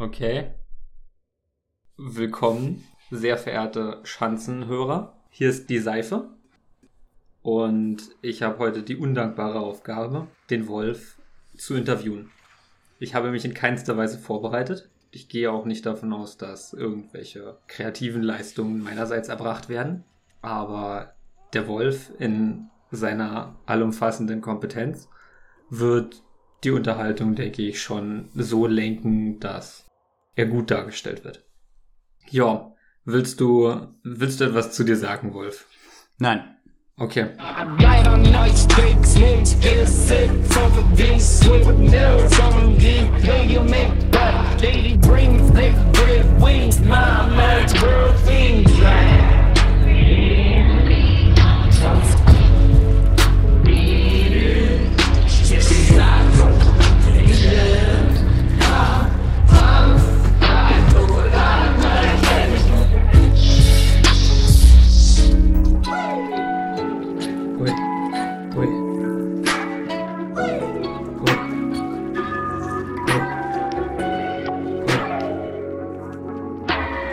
Okay. Willkommen, sehr verehrte Schanzenhörer. Hier ist die Seife. Und ich habe heute die undankbare Aufgabe, den Wolf zu interviewen. Ich habe mich in keinster Weise vorbereitet. Ich gehe auch nicht davon aus, dass irgendwelche kreativen Leistungen meinerseits erbracht werden. Aber der Wolf in seiner allumfassenden Kompetenz wird die Unterhaltung, denke ich, schon so lenken, dass er gut dargestellt wird. Ja, willst du, willst du etwas zu dir sagen, Wolf? Nein. Okay.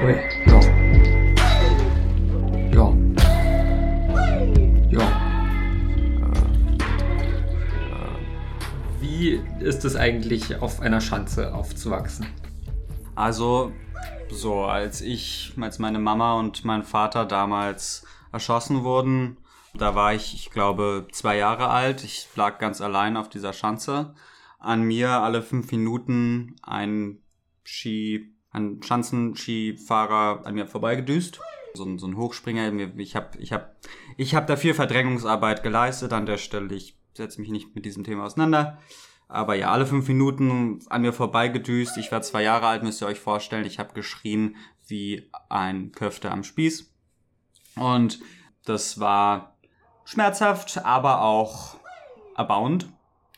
Ui. Ja. Ja. Ja. Wie ist es eigentlich, auf einer Schanze aufzuwachsen? Also, so, als ich, als meine Mama und mein Vater damals erschossen wurden, da war ich, ich glaube, zwei Jahre alt. Ich lag ganz allein auf dieser Schanze. An mir alle fünf Minuten ein Ski, ein Schanzenskifahrer an mir vorbeigedüst. So, ein- so ein Hochspringer. Ich habe ich hab, ich hab da viel Verdrängungsarbeit geleistet an der Stelle. Ich setze mich nicht mit diesem Thema auseinander. Aber ja, alle fünf Minuten an mir vorbeigedüst. Ich war zwei Jahre alt, müsst ihr euch vorstellen. Ich habe geschrien wie ein Köfte am Spieß. Und das war schmerzhaft, aber auch erbauend.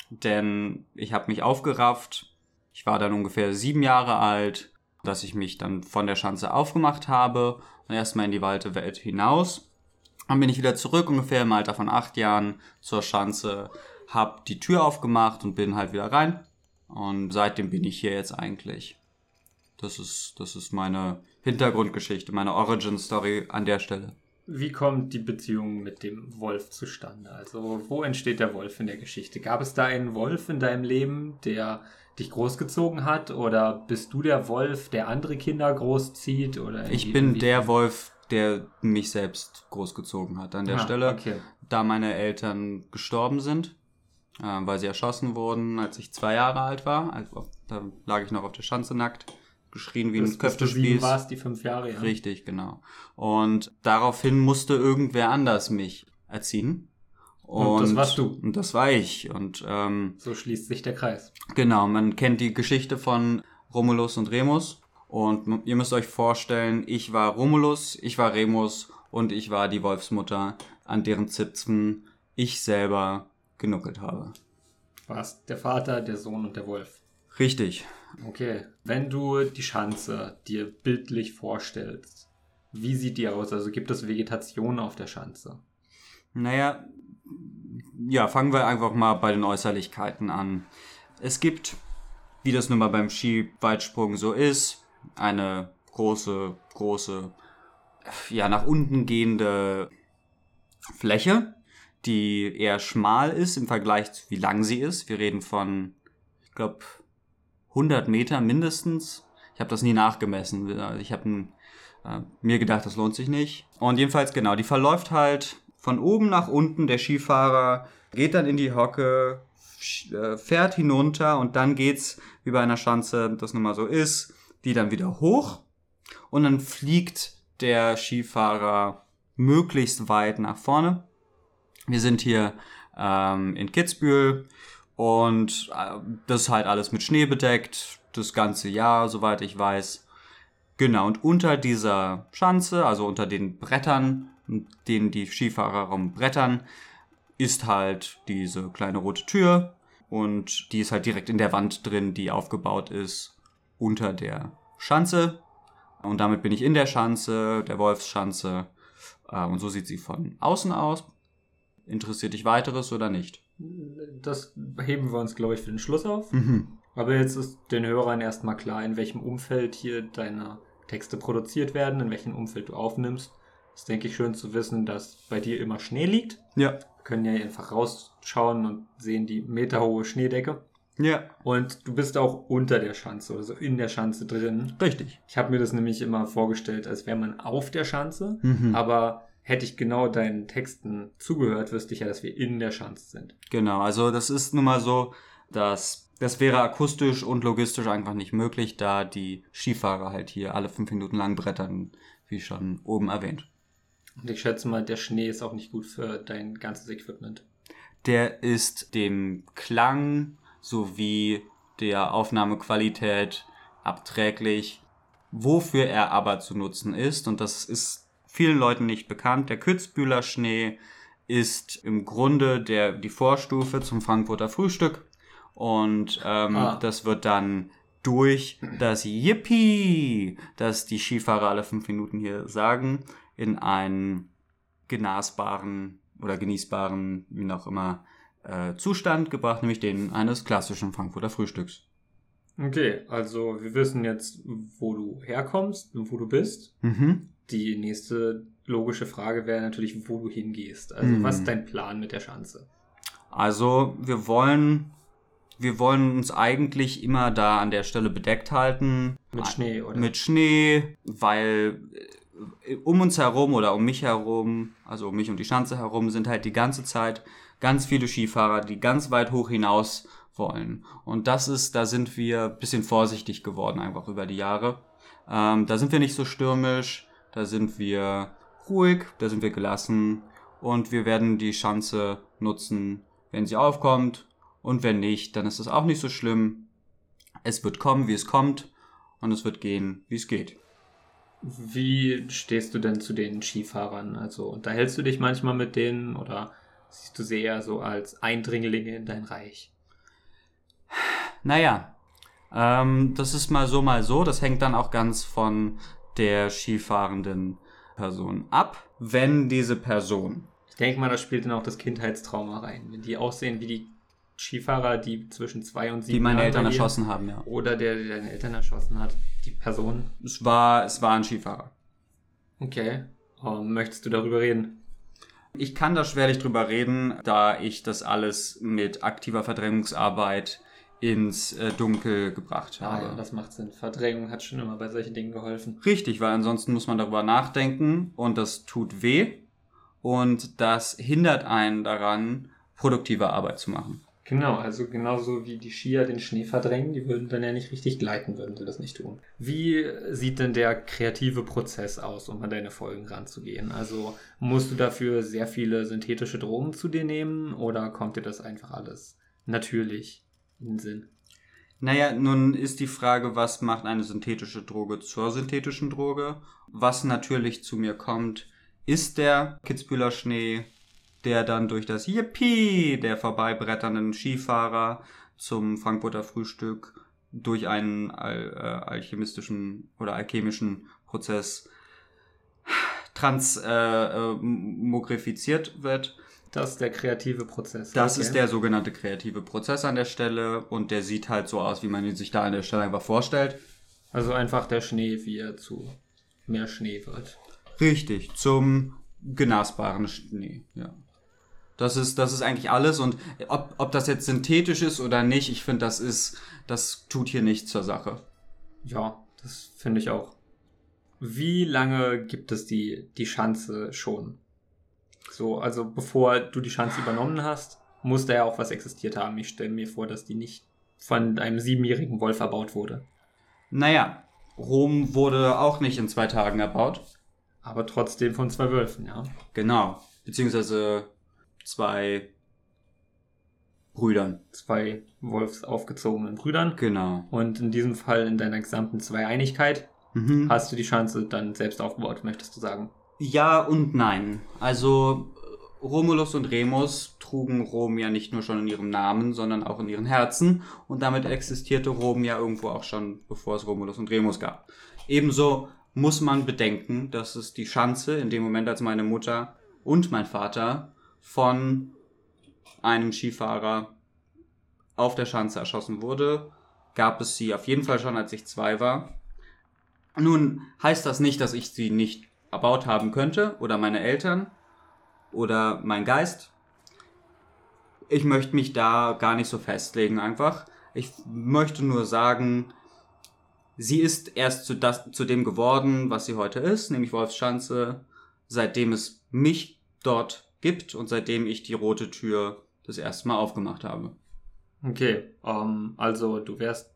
Denn ich habe mich aufgerafft. Ich war dann ungefähr sieben Jahre alt, dass ich mich dann von der Schanze aufgemacht habe und erstmal in die weite Welt hinaus. Dann bin ich wieder zurück, ungefähr im Alter von acht Jahren zur Schanze, hab die Tür aufgemacht und bin halt wieder rein. Und seitdem bin ich hier jetzt eigentlich. Das ist, das ist meine Hintergrundgeschichte, meine Origin Story an der Stelle. Wie kommt die Beziehung mit dem Wolf zustande? Also, wo entsteht der Wolf in der Geschichte? Gab es da einen Wolf in deinem Leben, der dich großgezogen hat? Oder bist du der Wolf, der andere Kinder großzieht? Oder Ich bin der Wolf, der mich selbst großgezogen hat an der Ah, Stelle. Okay. Da meine Eltern gestorben sind, äh, weil sie erschossen wurden, als ich zwei Jahre alt war. Also, da lag ich noch auf der Schanze nackt, geschrien wie ein Köftespieß. warst, die fünf Jahre, ja. Richtig, genau. Und daraufhin musste irgendwer anders mich erziehen. Und das warst du. Und das war ich. Und ähm, So schließt sich der Kreis. genau, man kennt die Geschichte von Romulus und Remus. Und ihr müsst euch vorstellen, ich war Romulus, ich war Remus und ich war die Wolfsmutter, an deren Zipfen ich selber genuckelt habe. Du warst der Vater, der Sohn und der Wolf. Richtig. Okay. Wenn du die Schanze dir bildlich vorstellst, wie sieht die aus? Also gibt es Vegetation auf der Schanze? Naja, ja, fangen wir einfach mal bei den Äußerlichkeiten an. Es gibt, wie das nun mal beim Skiweitsprung so ist, eine große, große, ja, nach unten gehende Fläche, die eher schmal ist im Vergleich zu wie lang sie ist. Wir reden von, ich glaube, 100 Meter mindestens. Ich habe das nie nachgemessen. Ich habe äh, mir gedacht, das lohnt sich nicht. Und jedenfalls, genau, die verläuft halt von oben nach unten. Der Skifahrer geht dann in die Hocke, äh, fährt hinunter und dann geht's, wie bei einer Schanze das nun mal so ist, die dann wieder hoch und dann fliegt der Skifahrer möglichst weit nach vorne. Wir sind hier ähm, in Kitzbühel und äh, das ist halt alles mit Schnee bedeckt, das ganze Jahr, soweit ich weiß. Genau, und unter dieser Schanze, also unter den Brettern, denen die Skifahrer rumbrettern, ist halt diese kleine rote Tür und die ist halt direkt in der Wand drin, die aufgebaut ist unter der Schanze. Und damit bin ich in der Schanze, der Wolfsschanze. Äh, Und so sieht sie von außen aus. Interessiert dich weiteres oder nicht? Das heben wir uns, glaube ich, für den Schluss auf. Mhm. Aber jetzt ist den Hörern erstmal klar, in welchem Umfeld hier deine Texte produziert werden, in welchem Umfeld du aufnimmst. Das ist, denke ich, schön zu wissen, dass bei dir immer Schnee liegt. Ja. Wir können ja einfach rausschauen und sehen die meterhohe Schneedecke. Ja. Und du bist auch unter der Schanze, also in der Schanze drin. Richtig. Ich habe mir das nämlich immer vorgestellt, als wäre man auf der Schanze. Mhm. Aber hätte ich genau deinen Texten zugehört, wüsste ich ja, dass wir in der Schanze sind. Genau, also das ist nun mal so, dass das wäre akustisch und logistisch einfach nicht möglich, da die Skifahrer halt hier alle fünf Minuten lang brettern, wie schon oben erwähnt. Und ich schätze mal, der Schnee ist auch nicht gut für dein ganzes Equipment. Der ist dem Klang sowie der Aufnahmequalität abträglich, wofür er aber zu nutzen ist. Und das ist vielen Leuten nicht bekannt. Der Kützbühler Schnee ist im Grunde der, die Vorstufe zum Frankfurter Frühstück. Und ähm, Ah. das wird dann durch das Yippie, das die Skifahrer alle fünf Minuten hier sagen, in einen genießbaren oder genießbaren, wie auch immer, äh, Zustand gebracht, nämlich den eines klassischen Frankfurter Frühstücks. Okay, also wir wissen jetzt, wo du herkommst und wo du bist. Mhm. Die nächste logische Frage wäre natürlich, wo du hingehst. Also Mhm. was ist dein Plan mit der Schanze? Also wir wollen, wir wollen uns eigentlich immer da an der Stelle bedeckt halten. Mit Schnee, oder? Mit Schnee, weil äh, um uns herum oder um mich herum, also um mich und die Schanze herum, sind halt die ganze Zeit ganz viele Skifahrer, die ganz weit hoch hinaus wollen. Und das ist, da sind wir ein bisschen vorsichtig geworden, einfach über die Jahre. Ähm, da sind wir nicht so stürmisch, da sind wir ruhig, da sind wir gelassen und wir werden die Schanze nutzen, wenn sie aufkommt. Und wenn nicht, dann ist es auch nicht so schlimm. Es wird kommen, wie es kommt und es wird gehen, wie es geht. Wie stehst du denn zu den Skifahrern? Also unterhältst du dich manchmal mit denen oder siehst du sie eher so als Eindringlinge in dein Reich? Naja, ähm, das ist mal so, mal so. Das hängt dann auch ganz von der skifahrenden Person ab. Wenn diese Person, Ich denke mal, da spielt dann auch das Kindheitstrauma rein. Wenn die aussehen wie die Skifahrer, die zwischen zwei und sieben die meine Jahren Eltern erschossen haben, ja. Oder der, der deine Eltern erschossen hat, die Person. Es war, es war ein Skifahrer. Okay. Ähm, möchtest du darüber reden? Ich kann da schwerlich drüber reden, da ich das alles mit aktiver Verdrängungsarbeit ins äh, Dunkel gebracht Ah habe. ja, das macht Sinn. Verdrängung hat schon immer bei solchen Dingen geholfen. Richtig, weil ansonsten muss man darüber nachdenken und das tut weh und das hindert einen daran, produktive Arbeit zu machen. Genau, also genauso wie die Skier den Schnee verdrängen, die würden dann ja nicht richtig gleiten, würden sie das nicht tun. Wie sieht denn der kreative Prozess aus, um an deine Folgen ranzugehen? Also musst du dafür sehr viele synthetische Drogen zu dir nehmen oder kommt dir das einfach alles natürlich in den Sinn? Naja, nun ist die Frage, was macht eine synthetische Droge zur synthetischen Droge? Was natürlich zu mir kommt, ist der Kitzbühler Schnee, der dann durch das Yippie der vorbeibretternden Skifahrer zum Frankfurter Frühstück durch einen al äh, alchemistischen oder alchemischen Prozess transmogrifiziert äh, wird. Das ist der kreative Prozess. Das Okay. ist der sogenannte kreative Prozess an der Stelle und der sieht halt so aus, wie man ihn sich da an der Stelle einfach vorstellt. Also einfach der Schnee, wie er zu mehr Schnee wird. Richtig, zum genießbaren Schnee, ja. Das ist, das ist eigentlich alles und ob, ob das jetzt synthetisch ist oder nicht, ich finde, das ist, das tut hier nichts zur Sache. Ja, das finde ich auch. Wie lange gibt es die, die Schanze schon? So, also bevor du die Schanze übernommen hast, muss da ja auch was existiert haben. Ich stelle mir vor, dass die nicht von einem siebenjährigen Wolf erbaut wurde. Naja, Rom wurde auch nicht in zwei Tagen erbaut. Aber trotzdem von zwei Wölfen, ja. Genau. Beziehungsweise zwei Brüdern. Zwei wolfsaufgezogenen Brüdern. Genau. Und in diesem Fall in deiner gesamten Zweieinigkeit Mhm. hast du die Schanze dann selbst aufgebaut, möchtest du sagen. Ja und nein. Also äh, Romulus und Remus trugen Rom ja nicht nur schon in ihrem Namen, sondern auch in ihren Herzen. Und damit existierte Rom ja irgendwo auch schon, bevor es Romulus und Remus gab. Ebenso muss man bedenken, dass es die Schanze in dem Moment, als meine Mutter und mein Vater von einem Skifahrer auf der Schanze erschossen wurde, gab es sie auf jeden Fall schon, als ich zwei war. Nun heißt das nicht, dass ich sie nicht erbaut haben könnte oder meine Eltern oder mein Geist. Ich möchte mich da gar nicht so festlegen einfach. Ich möchte nur sagen, sie ist erst zu, das, zu dem geworden, was sie heute ist, nämlich Wolfschanze, seitdem es mich dort gibt und seitdem ich die rote Tür das erste Mal aufgemacht habe. Okay, ähm, also du wärst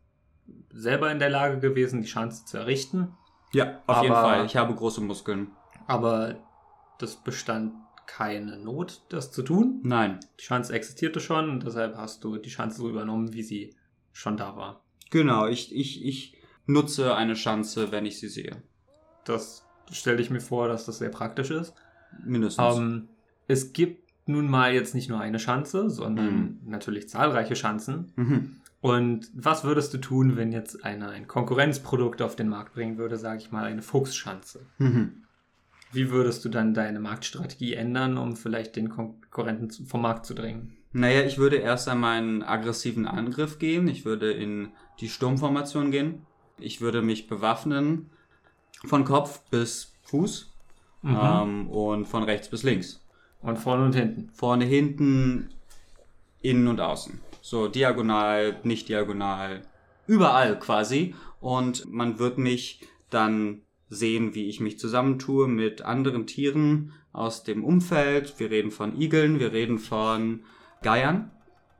selber in der Lage gewesen, die Schanze zu errichten, Ja, auf jeden Aber- Fall. Ich habe große Muskeln. aber das bestand keine Not, das zu tun. Nein, Die Schanze existierte schon und deshalb hast du die Schanze so übernommen, wie sie schon da war. genau. Ich, ich, ich nutze eine Schanze, wenn ich sie sehe. Das stelle ich mir vor, dass das sehr praktisch ist. Mindestens. Ähm, es gibt nun mal jetzt nicht nur eine Schanze, sondern natürlich zahlreiche Schanzen. mhm. Und was würdest du tun, wenn jetzt einer ein Konkurrenzprodukt auf den Markt bringen würde, sage ich mal eine Fuchsschanze? Mhm. Wie würdest du dann deine Marktstrategie ändern, um vielleicht den Konkurrenten vom Markt zu drängen? Naja, ich würde erst einmal einen aggressiven Angriff gehen. Ich würde in die Sturmformation gehen. Ich würde mich bewaffnen von Kopf bis Fuß Mhm. ähm, und von rechts bis links. Und vorne und hinten. Vorne, hinten, innen und außen. So diagonal, nicht diagonal, überall quasi. Und man wird mich dann sehen, wie ich mich zusammentue mit anderen Tieren aus dem Umfeld. Wir reden von Igeln, wir reden von Geiern.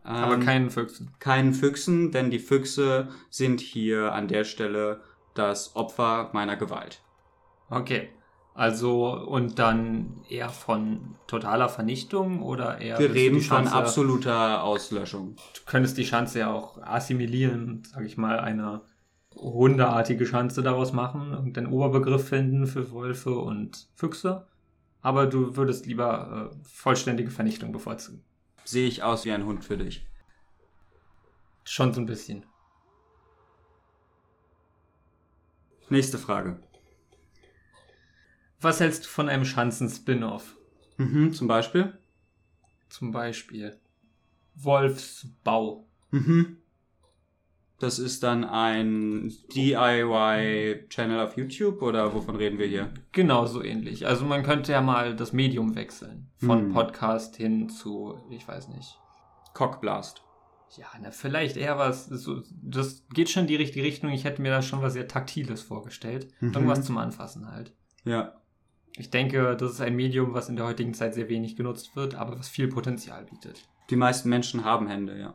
Aber Ähm, keinen Füchsen. keinen Füchsen, denn die Füchse sind hier an der Stelle das Opfer meiner Gewalt. Okay. Also, und dann eher von totaler Vernichtung oder eher. Wir reden von absoluter Auslöschung. Du könntest die Schanze ja auch assimilieren, sag ich mal, eine hundeartige Schanze daraus machen und den Oberbegriff finden für Wölfe und Füchse. Aber du würdest lieber äh, vollständige Vernichtung bevorzugen. Sehe ich aus wie ein Hund für dich. Schon so ein bisschen. Nächste Frage. Was hältst du von einem Schanzen-Spin-Off? Mhm, zum Beispiel? Zum Beispiel Wolfsbau. Mhm. Das ist dann ein DIY-Channel auf YouTube oder wovon reden wir hier? Genau so ähnlich. Also man könnte ja mal das Medium wechseln. Von Hm. Podcast hin zu, ich weiß nicht. Cockblast. Ja, na, vielleicht eher was. So, das geht schon in die richtige Richtung. Ich hätte mir da schon was sehr Taktiles vorgestellt. Mhm. Irgendwas zum Anfassen halt. Ja. Ich denke, das ist ein Medium, was in der heutigen Zeit sehr wenig genutzt wird, aber was viel Potenzial bietet. Die meisten Menschen haben Hände, ja.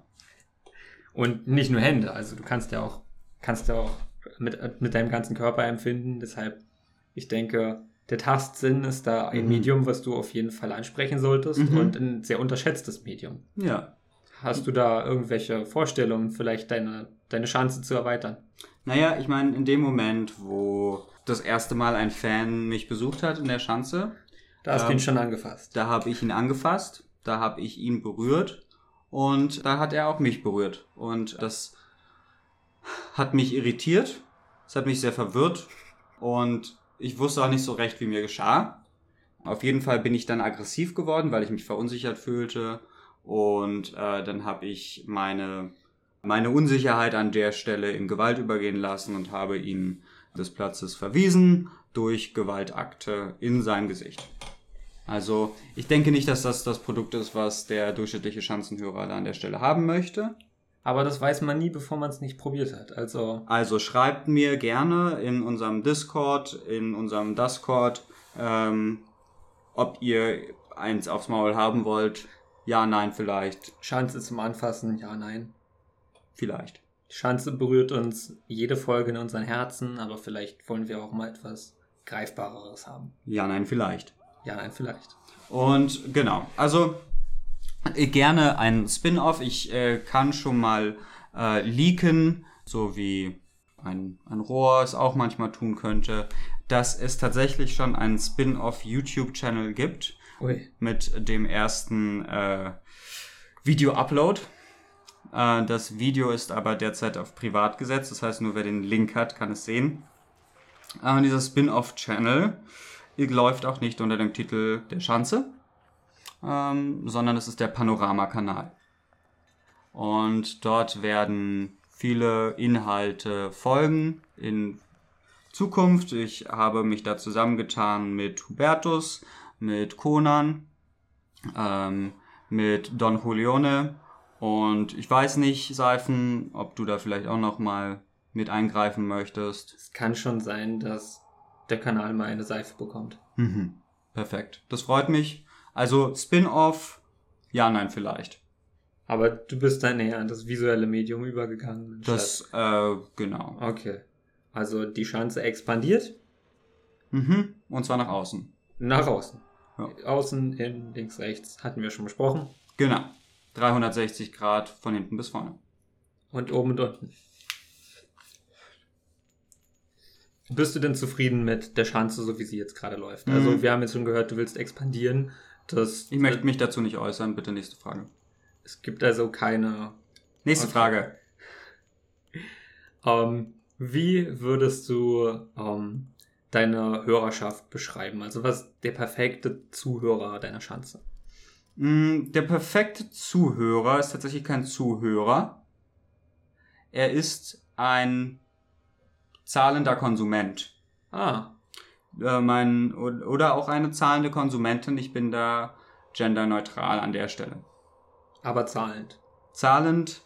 Und nicht nur Hände, also du kannst ja auch, kannst ja auch mit, mit deinem ganzen Körper empfinden. Deshalb, ich denke, der Tastsinn ist da ein Mhm. Medium, was du auf jeden Fall ansprechen solltest Mhm. und ein sehr unterschätztes Medium. Ja. Hast du da irgendwelche Vorstellungen, vielleicht deine, deine Chance zu erweitern? Naja, ich meine, in dem Moment, wo das erste Mal ein Fan mich besucht hat in der Schanze, Da hast du Ähm, ihn schon angefasst. da habe ich ihn angefasst, da habe ich ihn berührt und da hat er auch mich berührt. Und das hat mich irritiert, es hat mich sehr verwirrt und ich wusste auch nicht so recht, wie mir geschah. Auf jeden Fall bin ich dann aggressiv geworden, weil ich mich verunsichert fühlte und äh, dann habe ich meine, meine Unsicherheit an der Stelle in Gewalt übergehen lassen und habe ihn des Platzes verwiesen durch Gewaltakte in sein Gesicht. Also ich denke nicht, dass das das Produkt ist, was der durchschnittliche Schanzenhörer da an der Stelle haben möchte. Aber das weiß man nie, bevor man es nicht probiert hat. Also, Also schreibt mir gerne in unserem Discord, in unserem Discord, ähm, ob ihr eins aufs Maul haben wollt. Ja, nein, vielleicht, Schanze zum Anfassen, ja, nein. vielleicht. Die Schanze berührt uns jede Folge in unseren Herzen, aber vielleicht wollen wir auch mal etwas Greifbareres haben. Ja, nein, vielleicht. Ja, nein, vielleicht. Und genau, also äh, gerne ein Spin-off. Ich äh, kann schon mal äh, leaken, so wie ein, ein Rohr es auch manchmal tun könnte, dass es tatsächlich schon einen Spin-off YouTube-Channel gibt Ui. mit dem ersten äh, Video-Upload. Äh, das Video ist aber derzeit auf privat gesetzt, das heißt nur wer den Link hat, kann es sehen. Äh, dieser Spin-off-Channel läuft auch nicht unter dem Titel Der Schanze, ähm, sondern es ist der Panorama-Kanal. Und dort werden viele Inhalte folgen in Zukunft. Ich habe mich da zusammengetan mit Hubertus, mit Conan, ähm, mit Don Julione und ich weiß nicht, Seifen, ob du da vielleicht auch noch mal mit eingreifen möchtest. Es kann schon sein, dass der Kanal mal eine Seife bekommt. Mhm. Perfekt. Das freut mich. Also Spin-off, ja, nein, vielleicht. Aber du bist dann näher an das visuelle Medium übergegangen. Das, äh, genau. Okay. Also die Schanze expandiert Mhm. Und zwar nach außen. nach außen. Ja. Außen, innen, links, rechts. Hatten wir schon besprochen. Genau. 360 Grad von hinten bis vorne. Und oben und unten. Bist du denn zufrieden mit der Schanze, so wie sie jetzt gerade läuft? Mhm. Also wir haben jetzt schon gehört, du willst expandieren. Das, Ich möchte mich dazu nicht äußern. Bitte nächste Frage. Es gibt also keine. Nächste. Frage. Ähm, wie würdest du ähm, deine Hörerschaft beschreiben? Also was ist der perfekte Zuhörer deiner Schanze? Mm, Der perfekte Zuhörer ist tatsächlich kein Zuhörer. Er ist ein zahlender Konsument. Ah, Äh, mein, oder auch eine zahlende Konsumentin. Ich bin da genderneutral an der Stelle. aber zahlend. Zahlend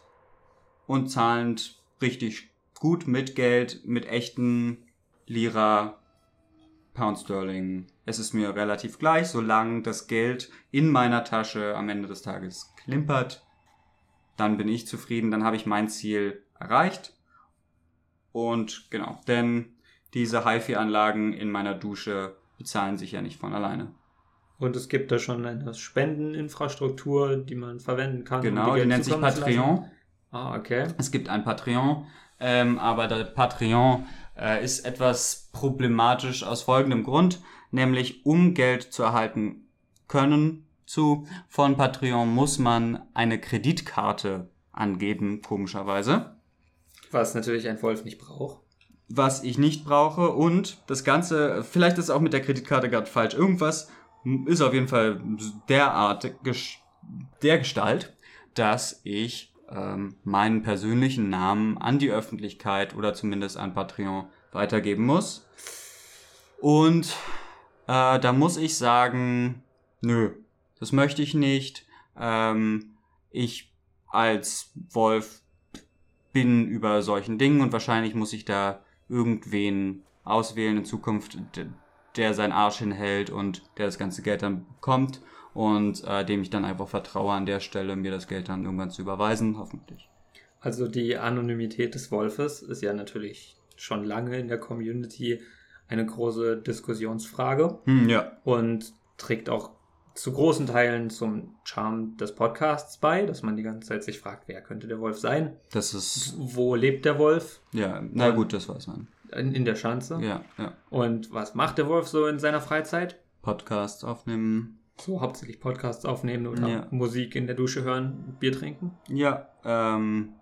und zahlend richtig gut mit Geld, mit echten Lira, Pound Sterling. Es ist mir relativ gleich, solange das Geld in meiner Tasche am Ende des Tages klimpert. Dann bin ich zufrieden, dann habe ich mein Ziel erreicht. Und genau, denn diese HiFi-Anlagen in meiner Dusche bezahlen sich ja nicht von alleine. Und es gibt da schon eine Spendeninfrastruktur, die man verwenden kann. um Genau, die Geld nennt sich. Patreon. Ah, okay. Es gibt ein Patreon, ähm, aber der Patreon äh, ist etwas problematisch aus folgendem Grund, nämlich um Geld zu erhalten können zu von Patreon muss man eine Kreditkarte angeben, komischerweise, Was natürlich ein Wolf nicht braucht. was ich nicht brauche und das Ganze, vielleicht ist auch mit der Kreditkarte gerade falsch, irgendwas ist auf jeden Fall derart der Gestalt, dass ich ähm, meinen persönlichen Namen an die Öffentlichkeit oder zumindest an Patreon weitergeben muss. Und äh, da muss ich sagen, nö, das möchte ich nicht. Ähm, ich als Wolf bin über solchen Dingen und wahrscheinlich muss ich da irgendwen auswählen in Zukunft, der seinen Arsch hinhält und der das ganze Geld dann bekommt und äh, dem ich dann einfach vertraue an der Stelle, mir das Geld dann irgendwann zu überweisen, hoffentlich. Also die Anonymität des Wolfes ist ja natürlich schon lange in der Community eine große Diskussionsfrage Hm, ja. und trägt auch zu großen Teilen zum Charme des Podcasts bei, dass man die ganze Zeit sich fragt, wer könnte der Wolf sein? Das ist, Wo lebt der Wolf? ja, na gut, das weiß man. In, in der Schanze. Ja, ja. Und was macht der Wolf so in seiner Freizeit? Podcasts aufnehmen. So hauptsächlich Podcasts aufnehmen oder Ja. Musik in der Dusche hören, Bier trinken Ja, ähm,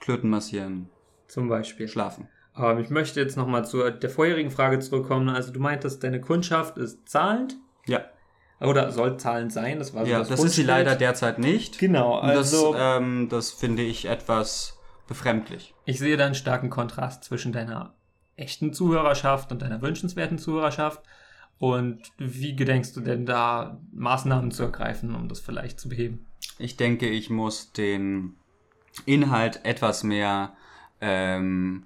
Klöten massieren, zum Beispiel. schlafen. Aber ich möchte jetzt nochmal zu der vorherigen Frage zurückkommen. Also du meintest, deine Kundschaft ist zahlend Ja, oder soll zahlend sein. Das war so ja, das das ist sie leider derzeit nicht. Genau, also das, ähm, das finde ich etwas befremdlich. ich sehe da einen starken Kontrast zwischen deiner echten Zuhörerschaft und deiner wünschenswerten Zuhörerschaft. Und wie gedenkst du denn da Maßnahmen zu ergreifen, um das vielleicht zu beheben? Ich denke, ich muss den Inhalt etwas mehr ähm,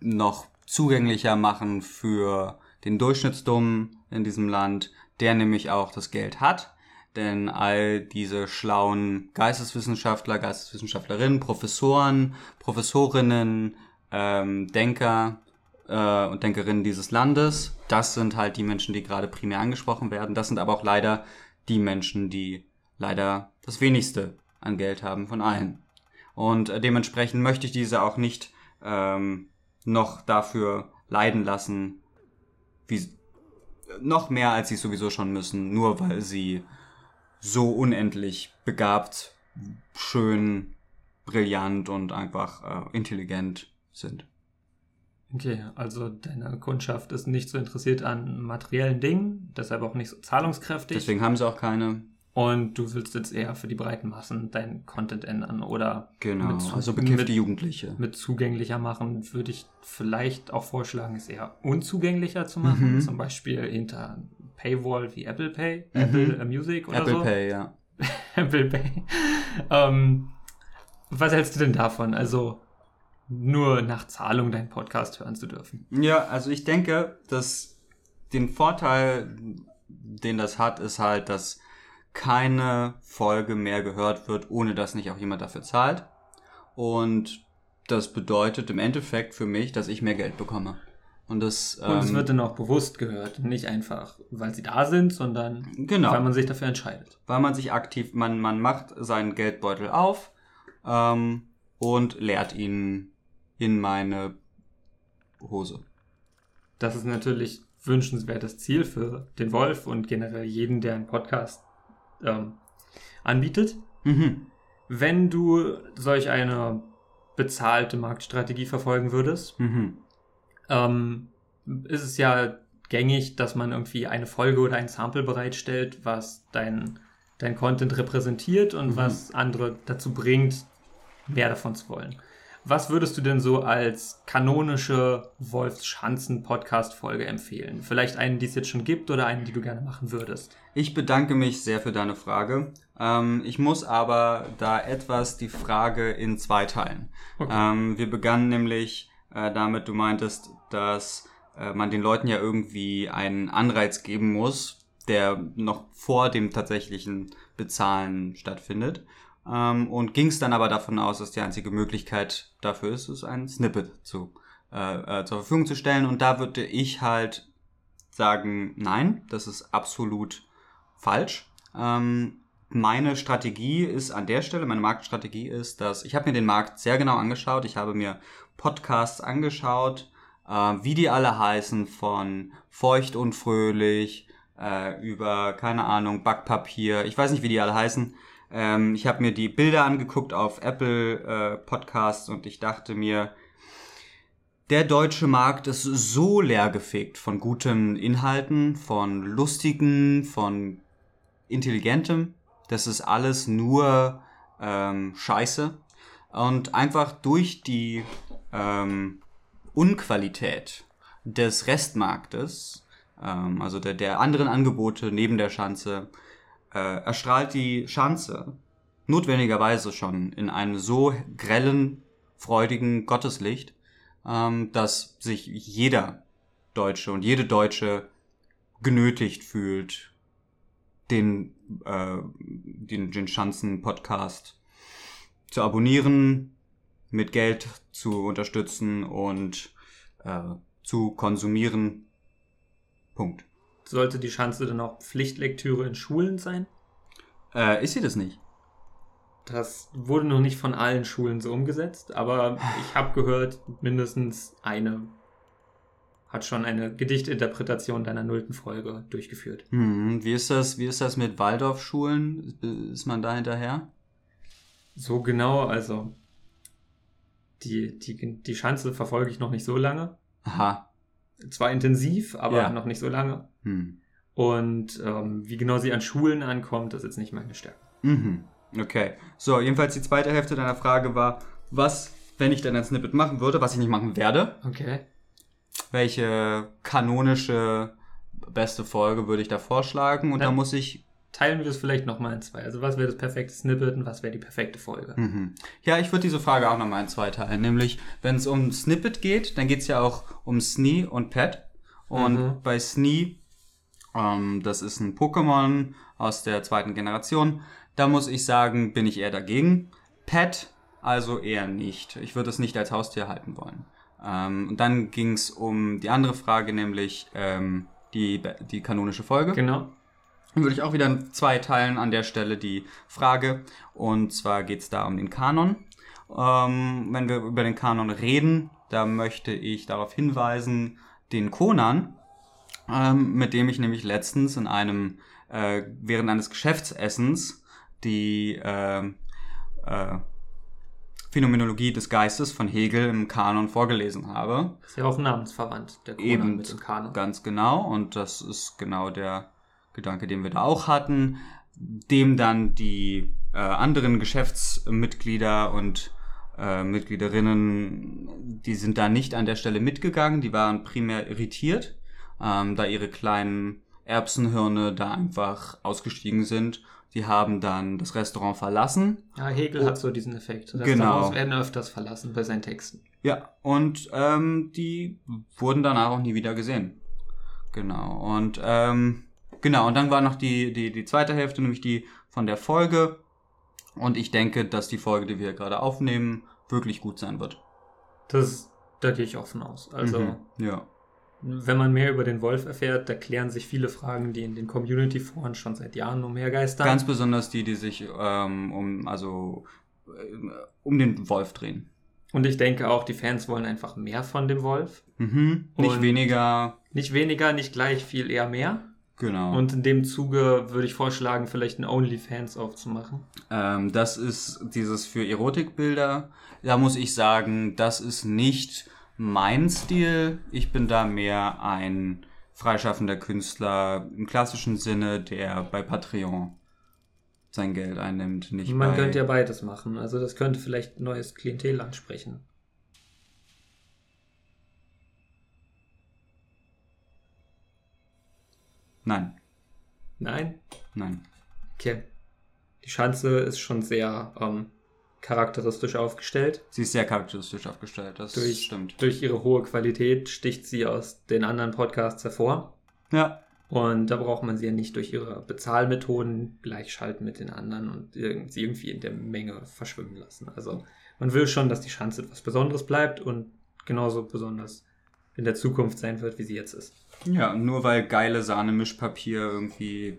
noch zugänglicher machen für den Durchschnittsdummen in diesem Land, der nämlich auch das Geld hat. Denn all diese schlauen Geisteswissenschaftler, Geisteswissenschaftlerinnen, Professoren, Professorinnen, ähm, Denker äh, und Denkerinnen dieses Landes, das sind halt die Menschen, die gerade primär angesprochen werden. Das sind aber auch leider die Menschen, die leider das wenigste an Geld haben von allen. Und äh, dementsprechend möchte ich diese auch nicht ähm, noch dafür leiden lassen, wie noch mehr als sie sowieso schon müssen, nur weil sie so unendlich begabt, schön, brillant und einfach äh, intelligent sind. Okay, also deine Kundschaft ist nicht so interessiert an materiellen Dingen, deshalb auch nicht so zahlungskräftig. Deswegen haben sie auch keine. und du willst jetzt eher für die breiten Massen deinen Content ändern oder Genau, mit, also bekiffte mit, Jugendliche. mit zugänglicher machen, würde ich vielleicht auch vorschlagen, es eher unzugänglicher zu machen. Mhm. Zum Beispiel hinter Paywall wie Apple Pay, Apple äh, Music oder Apple so. Pay, ja. Apple Pay. Ähm, was hältst du denn davon? Also nur nach Zahlung deinen Podcast hören zu dürfen. Ja, also ich denke, dass den Vorteil, den das hat, ist halt, dass keine Folge mehr gehört wird, ohne dass nicht auch jemand dafür zahlt. Und das bedeutet im Endeffekt für mich, dass ich mehr Geld bekomme. Und das, Und es ähm, wird dann auch bewusst gehört. Nicht einfach, weil sie da sind, sondern Genau. weil man sich dafür entscheidet. weil man sich aktiv, man, man macht seinen Geldbeutel auf ähm, und leert ihn in meine Hose. Das ist natürlich wünschenswertes Ziel für den Wolf und generell jeden, der einen Podcast ähm, anbietet. Mhm. Wenn du solch eine bezahlte Marktstrategie verfolgen würdest, Mhm. ähm, ist es ja gängig, dass man irgendwie eine Folge oder ein Sample bereitstellt, was dein, dein Content repräsentiert und Mhm. was andere dazu bringt, mehr davon zu wollen. Was würdest du denn so als kanonische Wolfschanzen-Podcast-Folge empfehlen? Vielleicht einen, die es jetzt schon gibt oder einen, die du gerne machen würdest? Ich bedanke mich sehr für deine Frage. Ähm, ich muss aber da etwas die Frage in zwei teilen. Okay. Ähm, wir begannen nämlich äh, damit, du meintest, dass äh, man den Leuten ja irgendwie einen Anreiz geben muss, der noch vor dem tatsächlichen Bezahlen stattfindet. Ähm, und ging es dann aber davon aus, dass die einzige Möglichkeit dafür ist, ist ein Snippet zu, äh, äh, zur Verfügung zu stellen. Und da würde ich halt sagen, nein, das ist absolut falsch. Ähm, meine Strategie ist an der Stelle, meine Marktstrategie ist, dass ich habe mir den Markt sehr genau angeschaut. Ich habe mir Podcasts angeschaut, äh, wie die alle heißen, von Feucht und Fröhlich äh, über, keine Ahnung, Backpapier. Ich weiß nicht, wie die alle heißen. Ähm, ich habe mir die Bilder angeguckt auf Apple äh, Podcasts und ich dachte mir, der deutsche Markt ist so leergefegt von guten Inhalten, von lustigen, von intelligentem. Das ist alles nur ähm, Scheiße. Und einfach durch die ähm, Unqualität des Restmarktes, ähm, also der, der anderen Angebote neben der Schanze, äh, erstrahlt die Schanze notwendigerweise schon in einem so grellen, freudigen Gotteslicht, ähm, dass sich jeder Deutsche und jede Deutsche genötigt fühlt, den, äh, den, den Schanzen-Podcast zu abonnieren, mit Geld zu unterstützen und äh, zu konsumieren. Punkt. Sollte die Schanze dann auch Pflichtlektüre in Schulen sein? Äh, ist sie das nicht? Das wurde noch nicht von allen Schulen so umgesetzt, aber ich habe gehört, mindestens eine hat schon eine Gedichtinterpretation deiner nullten Folge durchgeführt. Hm, wie ist das, wie ist das mit Waldorfschulen? Ist man da hinterher? So genau, also die, die, die Schanze verfolge ich noch nicht so lange. Aha. Zwar intensiv, aber Ja. noch nicht so lange. Hm. Und ähm, wie genau sie an Schulen ankommt, das ist jetzt nicht meine Stärke. Mhm. Okay. So, jedenfalls die zweite Hälfte deiner Frage war, was, wenn ich denn ein Snippet machen würde, was ich nicht machen werde, Okay. welche kanonische beste Folge würde ich da vorschlagen? Und Ja. da muss ich Teilen wir es vielleicht nochmal in zwei. Also was wäre das perfekte Snippet und was wäre die perfekte Folge? Mhm. Ja, ich würde diese Frage auch nochmal in zwei teilen. Nämlich, wenn es um Snippet geht, dann geht es ja auch um Snee und Pet. Und Mhm. bei Snee, ähm, das ist ein Pokémon aus der zweiten Generation, da muss ich sagen, bin ich eher dagegen. Pet also eher nicht. Ich würde es nicht als Haustier halten wollen. Ähm, und dann ging es um die andere Frage, nämlich ähm, die, die kanonische Folge. Genau. Dann würde ich auch wieder in zwei teilen an der Stelle die Frage. Und zwar geht es da um den Kanon. Ähm, wenn wir über den Kanon reden, da möchte ich darauf hinweisen, den Konan, ähm, mit dem ich nämlich letztens in einem, äh, während eines Geschäftsessens die äh, äh, Phänomenologie des Geistes von Hegel im Kanon vorgelesen habe. Ist ja auch namensverwandt, der Conan Eben, mit dem Kanon. ganz genau. Und das ist genau der Gedanke, den wir da auch hatten. dem dann die äh, anderen Geschäftsmitglieder und äh, Mitgliederinnen, die sind da nicht an der Stelle mitgegangen, die waren primär irritiert, ähm, da ihre kleinen Erbsenhirne da einfach ausgestiegen sind. Die haben dann das Restaurant verlassen. Ja, Hegel hat so diesen Effekt. Genau. Restaurants werden öfters verlassen bei seinen Texten. Ja, und ähm, die wurden danach auch nie wieder gesehen. Genau. Und ähm, genau, und dann war noch die, die, die zweite Hälfte, nämlich die von der Folge. Und ich denke, dass die Folge, die wir gerade aufnehmen, wirklich gut sein wird. Das, da gehe ich offen aus. Also, Mhm. Ja. wenn man mehr über den Wolf erfährt, da klären sich viele Fragen, die in den Community-Foren schon seit Jahren umhergeistern. Ganz besonders die, die sich ähm, um, also, äh, um den Wolf drehen. Und ich denke auch, die Fans wollen einfach mehr von dem Wolf. Mhm. Nicht weniger, Nicht weniger, nicht gleich viel, eher mehr. Genau. Und in dem Zuge würde ich vorschlagen, vielleicht ein OnlyFans aufzumachen. Ähm, das ist dieses für Erotikbilder. Da muss ich sagen, das ist nicht mein Stil. Ich bin da mehr ein freischaffender Künstler im klassischen Sinne, der bei Patreon sein Geld einnimmt. Nicht Man könnte ja beides machen. Also das könnte vielleicht ein neues Klientel ansprechen. Nein, Nein? nein. Okay. Die Schanze ist schon sehr ähm, charakteristisch aufgestellt. Sie ist sehr charakteristisch aufgestellt, das Durch, stimmt. durch ihre hohe Qualität sticht sie aus den anderen Podcasts hervor. Ja, Und da braucht man sie ja nicht durch ihre Bezahlmethoden gleichschalten mit den anderen und sie irgendwie in der Menge verschwimmen lassen. Also man will schon, dass die Schanze etwas Besonderes bleibt und genauso besonders in der Zukunft sein wird, wie sie jetzt ist. Ja, nur weil geile Sahne-Mischpapier irgendwie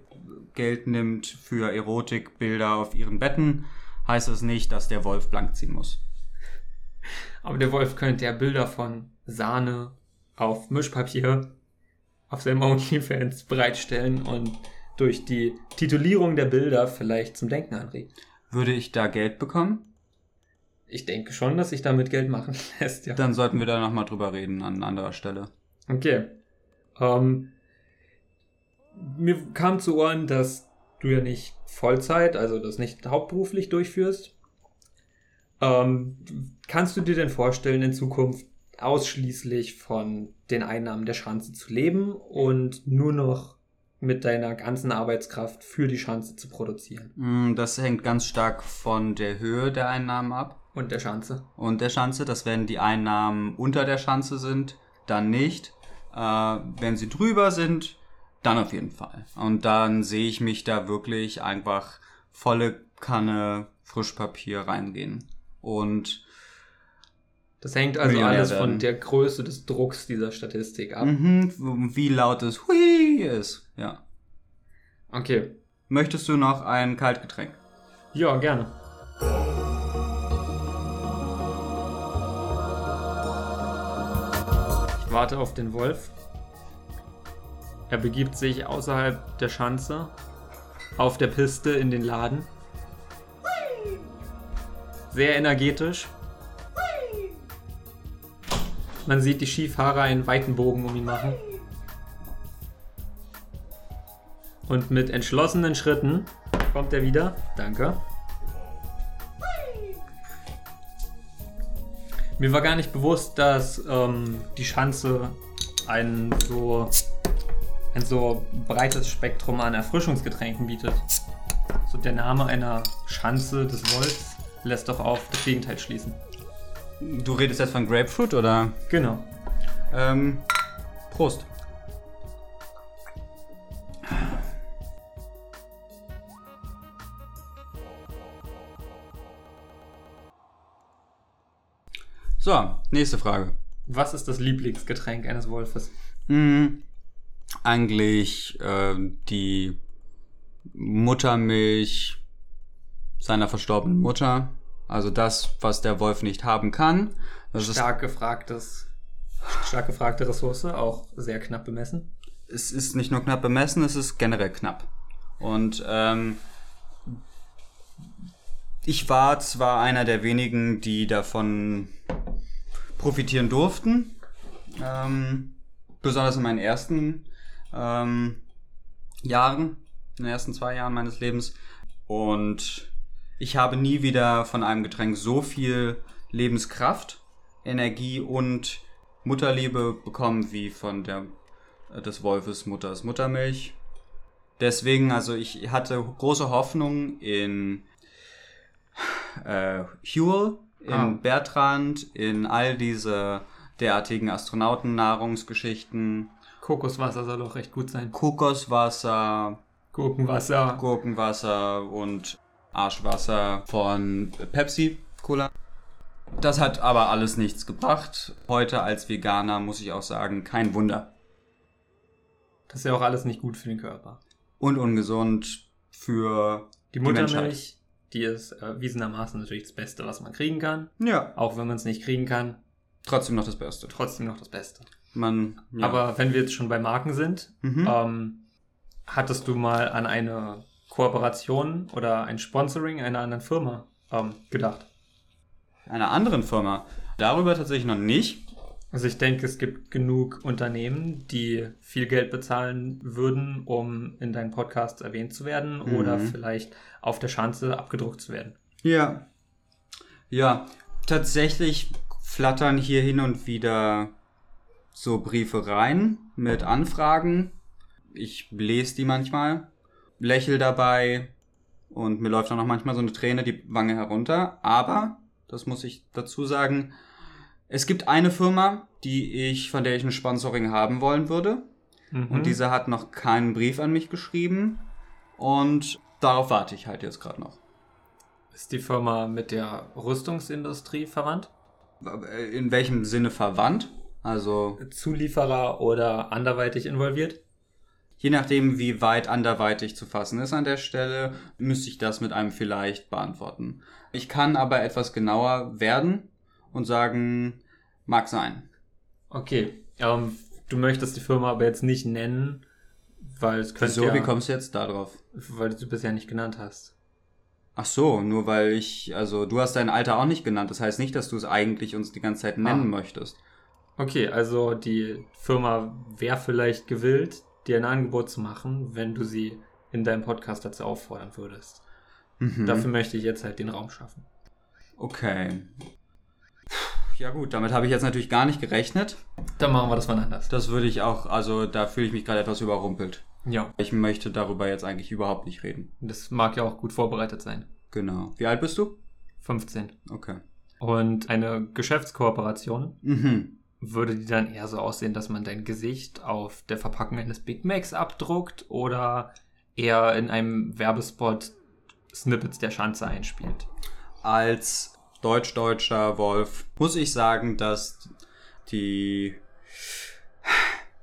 Geld nimmt für Erotikbilder auf ihren Betten, heißt es nicht, dass der Wolf blank ziehen muss. Aber der Wolf könnte ja Bilder von Sahne auf Mischpapier auf seinem OnlyFans bereitstellen und durch die Titulierung der Bilder vielleicht zum Denken anregen. Würde ich da Geld bekommen? Ich denke schon, dass sich damit Geld machen lässt, ja. Dann sollten wir da nochmal drüber reden an anderer Stelle. Okay. Ähm, mir kam zu Ohren, dass du ja nicht Vollzeit, also das nicht hauptberuflich durchführst. Ähm, kannst du dir denn vorstellen, in Zukunft ausschließlich von den Einnahmen der Schanze zu leben und nur noch mit deiner ganzen Arbeitskraft für die Schanze zu produzieren? Mm, Das hängt ganz stark von der Höhe der Einnahmen ab Und der Schanze? und der Schanze. Das wenn die Einnahmen unter der Schanze sind, dann nicht. Äh, wenn sie drüber sind, dann auf jeden Fall. Und dann sehe ich mich da wirklich einfach volle Kanne Frischpapier reingehen. Und Das hängt also alles von der Größe des Drucks dieser Statistik ab. mhm, wie laut es Hui ist. Ja. Okay. Möchtest du noch ein Kaltgetränk? Ja, gerne. Warte auf den Wolf. Er begibt sich außerhalb der Schanze auf der Piste in den Laden. Sehr energetisch. Man sieht die Skifahrer einen weiten Bogen um ihn machen. Und mit entschlossenen Schritten kommt er wieder. Danke. Mir war gar nicht bewusst, dass ähm, die Schanze ein so, ein so breites Spektrum an Erfrischungsgetränken bietet. So der Name einer Schanze des Wolfs lässt doch auf das Gegenteil schließen. Du redest jetzt von Grapefruit oder? Genau. Ähm, Prost. Nächste Frage. Was ist das Lieblingsgetränk eines Wolfes? Hm, eigentlich ähm, die Muttermilch seiner verstorbenen Mutter. Also das, was der Wolf nicht haben kann. Das ist Stark gefragtes, stark gefragte Ressource, auch sehr knapp bemessen. es ist nicht nur knapp bemessen, es ist generell knapp. Und ähm, ich war zwar einer der wenigen, die davon profitieren durften, ähm, besonders in meinen ersten ähm, Jahren in den ersten zwei Jahren meines Lebens. Und ich habe nie wieder von einem Getränk so viel Lebenskraft, Energie und Mutterliebe bekommen wie von der äh, des Wolfes Mutters Muttermilch. Deswegen, also ich hatte große Hoffnung in äh, Huel, in Ah. Bertrand, in all diese derartigen Astronautennahrungsgeschichten, Kokoswasser soll doch recht gut sein. Kokoswasser, Gurkenwasser. Gurkenwasser und Arschwasser von Pepsi Cola. Das hat aber alles nichts gebracht. Heute als Veganer muss ich auch sagen, kein Wunder. Das ist ja auch alles nicht gut für den Körper. Und ungesund für Die Menschheit. Muttermilch, die ist erwiesenermaßen natürlich das Beste, was man kriegen kann. Ja, Auch wenn man es nicht kriegen kann, trotzdem noch das Beste. trotzdem noch das Beste. Man, ja. Aber wenn wir jetzt schon bei Marken sind, Mhm. ähm, hattest du mal an eine Kooperation oder ein Sponsoring einer anderen Firma ähm, gedacht? einer anderen Firma. Darüber tatsächlich noch nicht. Also ich denke, es gibt genug Unternehmen, die viel Geld bezahlen würden, um in deinem Podcast erwähnt zu werden Mhm. oder vielleicht auf der Schanze abgedruckt zu werden. Ja. Ja, tatsächlich flattern hier hin und wieder so Briefe rein mit Anfragen. Ich lese die manchmal, lächel dabei und mir läuft auch noch manchmal so eine Träne die Wange herunter. Aber, das muss ich dazu sagen, es gibt eine Firma, die ich, von der ich ein Sponsoring haben wollen würde. Mhm. Und diese hat noch keinen Brief an mich geschrieben. Und darauf warte ich halt jetzt gerade noch. ist die Firma mit der Rüstungsindustrie verwandt? In welchem Sinne verwandt? Also Zulieferer oder anderweitig involviert? je nachdem, wie weit anderweitig zu fassen ist an der Stelle, müsste ich das mit einem vielleicht beantworten. Ich kann aber etwas genauer werden und sagen, mag sein. Okay, ähm, du möchtest die Firma aber jetzt nicht nennen, weil es könnte Wieso, ja, wie kommst du jetzt da drauf? weil du bisher nicht genannt hast. Ach so, nur weil ich, also du hast dein Alter auch nicht genannt. Das heißt nicht, dass du es eigentlich uns die ganze Zeit nennen Ah. möchtest. Okay, also die Firma wäre vielleicht gewillt, dir ein Angebot zu machen, wenn du sie in deinem Podcast dazu auffordern würdest. Mhm. Dafür möchte ich jetzt halt den Raum schaffen. Okay. Ja gut, damit habe ich jetzt natürlich gar nicht gerechnet. Dann machen wir das mal anders. Das würde ich auch, also da fühle ich mich gerade etwas überrumpelt. Ja, Ich möchte darüber jetzt eigentlich überhaupt nicht reden. das mag ja auch gut vorbereitet sein. Genau. Wie alt bist du? 15. Okay. Und eine Geschäftskooperation Mhm. würde die dann eher so aussehen, dass man dein Gesicht auf der Verpackung eines Big Macs abdruckt oder eher in einem Werbespot Snippets der Schanze einspielt? Als deutsch-deutscher Wolf muss ich sagen, dass die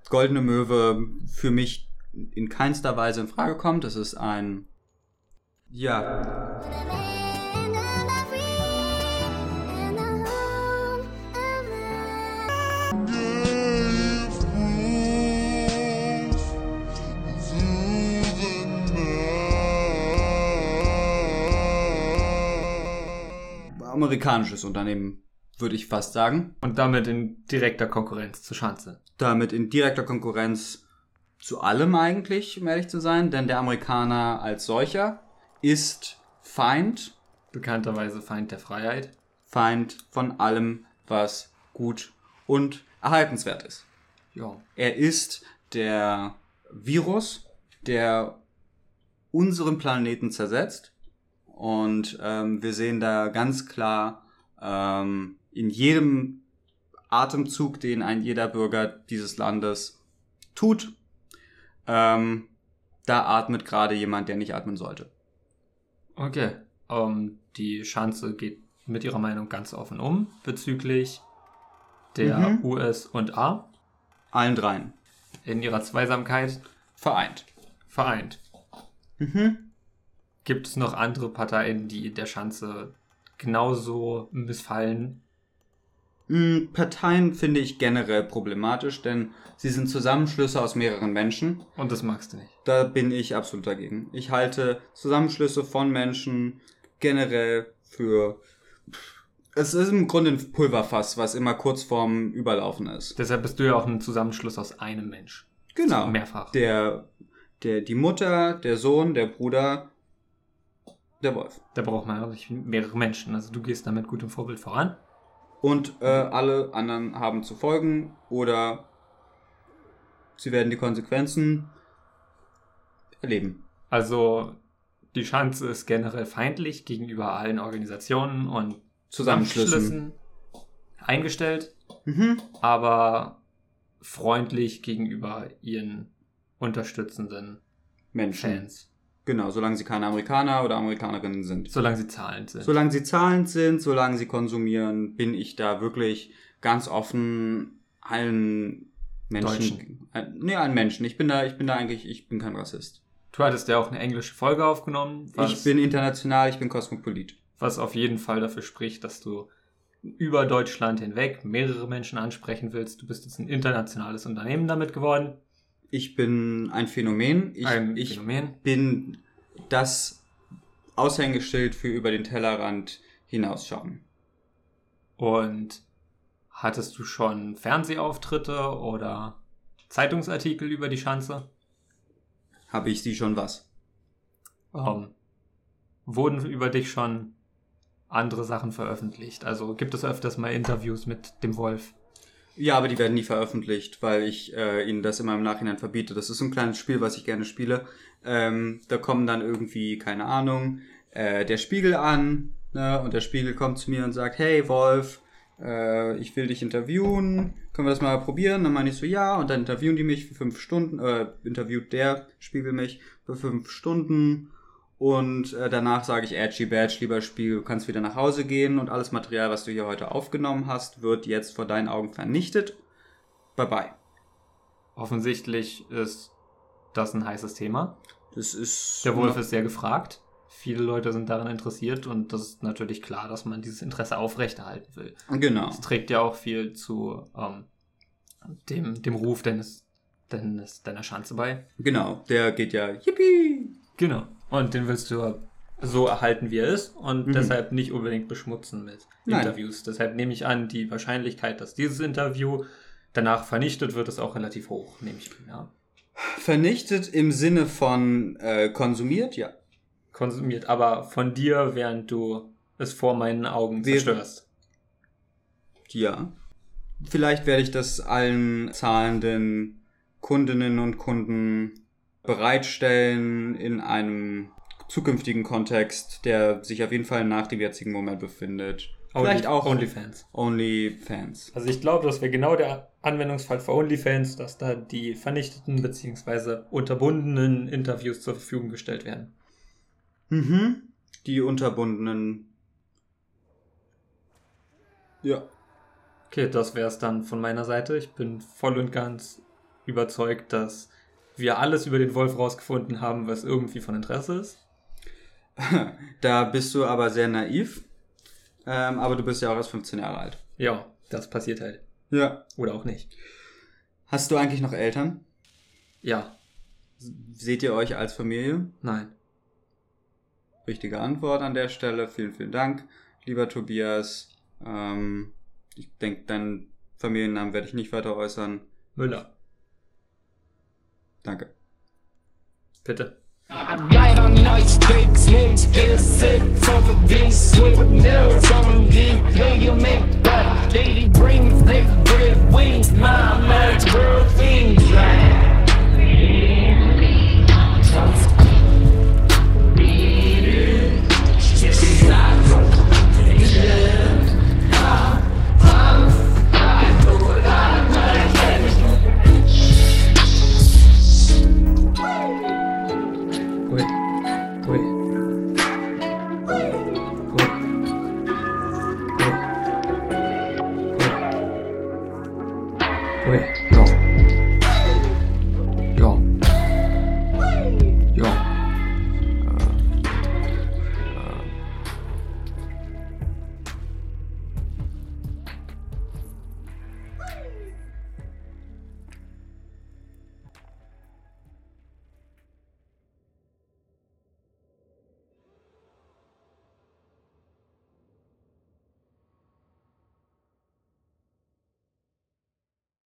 Goldene Möwe für mich in keinster Weise in Frage kommt. Es ist ein, ja, amerikanisches Unternehmen, würde ich fast sagen. Und damit in direkter Konkurrenz zur Schanze. damit in direkter Konkurrenz zu allem eigentlich, um ehrlich zu sein, denn der Amerikaner als solcher ist Feind, Bekannterweise Feind der Freiheit. Feind von allem, was gut und erhaltenswert ist. Ja. Er ist der Virus, der unseren Planeten zersetzt. Und ähm, wir sehen da ganz klar ähm, in jedem Atemzug, den ein jeder Bürger dieses Landes tut, ähm, da atmet gerade jemand, der nicht atmen sollte. Okay. Ähm, die Schanze geht mit ihrer Meinung ganz offen um bezüglich der Mhm. US und A Allen dreien. in ihrer Zweisamkeit Vereint. vereint. Mhm. Gibt es noch andere Parteien, die der Schanze genauso missfallen? Mm, Parteien finde ich generell problematisch, denn sie sind Zusammenschlüsse aus mehreren Menschen. Und das magst du nicht. Da bin ich absolut dagegen. Ich halte Zusammenschlüsse von Menschen generell für. Es ist im Grunde ein Pulverfass, was immer kurz vorm Überlaufen ist. Deshalb bist du ja auch ein Zusammenschluss aus einem Mensch. Genau. Mehrfach. Der, der, die Mutter, der Sohn, der Bruder, der Wolf. Da braucht man wirklich mehrere Menschen. Also du gehst da mit gutem Vorbild voran. Und äh, alle anderen haben zu folgen oder sie werden die Konsequenzen erleben. Also die Schanze ist generell feindlich gegenüber allen Organisationen und Zusammenschlüssen. eingestellt, Mhm. aber freundlich gegenüber ihren unterstützenden Menschen. Fans, Genau, solange sie keine Amerikaner oder Amerikanerinnen sind. solange sie zahlend sind. Solange sie zahlend sind, solange sie konsumieren, bin ich da wirklich ganz offen allen Menschen. Deutschen. Äh, nee, allen Menschen. Ich bin da, ich bin da eigentlich, ich bin kein Rassist. Du hattest ja auch eine englische Folge aufgenommen, was, Ich bin international, ich bin Kosmopolit. was auf jeden Fall dafür spricht, dass du über Deutschland hinweg mehrere Menschen ansprechen willst. Du bist jetzt ein internationales Unternehmen damit geworden. Ich bin ein Phänomen. Ich, ein ich Phänomen. bin das Aushängeschild für über den Tellerrand hinausschauen. Und hattest du schon Fernsehauftritte oder Zeitungsartikel über die Schanze? Habe ich sie schon was? Ähm, wurden über dich schon andere Sachen veröffentlicht? Also gibt es öfters mal Interviews mit dem Wolf? Ja, aber die werden nie veröffentlicht, weil ich äh, ihnen das immer im Nachhinein verbiete. Das ist so ein kleines Spiel, was ich gerne spiele. Ähm, da kommen dann irgendwie, keine Ahnung, äh, der Spiegel an, ne? Und der Spiegel kommt zu mir und sagt, hey Wolf, äh, ich will dich interviewen, können wir das mal probieren? Dann meine ich so, ja, und dann interviewen die mich für fünf Stunden, äh, interviewt der Spiegel mich für fünf Stunden. Und äh, danach sage ich, Edgy Badge, lieber Spiegel, du kannst wieder nach Hause gehen und alles Material, was du hier heute aufgenommen hast, wird jetzt vor deinen Augen vernichtet. Bye bye. Offensichtlich ist das ein heißes Thema. Das ist. Der Wolf ist sehr gefragt. Viele Leute sind daran interessiert und das ist natürlich klar, dass man dieses Interesse aufrechterhalten will. Genau. Es trägt ja auch viel zu ähm, dem, dem Ruf deines, deines, deiner Schanze bei. Genau. Der geht ja Yippie! Genau. Und den willst du so erhalten, wie er ist und Mhm. deshalb nicht unbedingt beschmutzen mit Nein. Interviews. Deshalb nehme ich an, die Wahrscheinlichkeit, dass dieses Interview danach vernichtet wird, ist auch relativ hoch, nehme ich an. Ja. Vernichtet im Sinne von äh, konsumiert, ja. Konsumiert, aber von dir, während du es vor meinen Augen Wir- zerstörst. Ja. Vielleicht werde ich das allen zahlenden Kundinnen und Kunden bereitstellen in einem zukünftigen Kontext, der sich auf jeden Fall nach dem jetzigen Moment befindet. Vielleicht auch OnlyFans. OnlyFans. Also ich glaube, das wäre genau der Anwendungsfall für OnlyFans, dass da die vernichteten bzw. unterbundenen Interviews zur Verfügung gestellt werden. Mhm. Die unterbundenen. Ja. Okay, das wäre es dann von meiner Seite. Ich bin voll und ganz überzeugt, dass wir alles über den Wolf rausgefunden haben, was irgendwie von Interesse ist. Da bist du aber sehr naiv. Ähm, aber du bist ja auch erst 15 Jahre alt. Ja, das passiert halt. Ja. Oder auch nicht. Hast du eigentlich noch Eltern? Ja, Seht ihr euch als Familie? nein. Richtige Antwort an der Stelle. Vielen, vielen Dank, lieber Tobias. Ähm, ich denke, deinen Familiennamen werde ich nicht weiter äußern. Müller, Danke. Bitte. I'm on get sick you make thick bread, wings, my man's girl, things, right?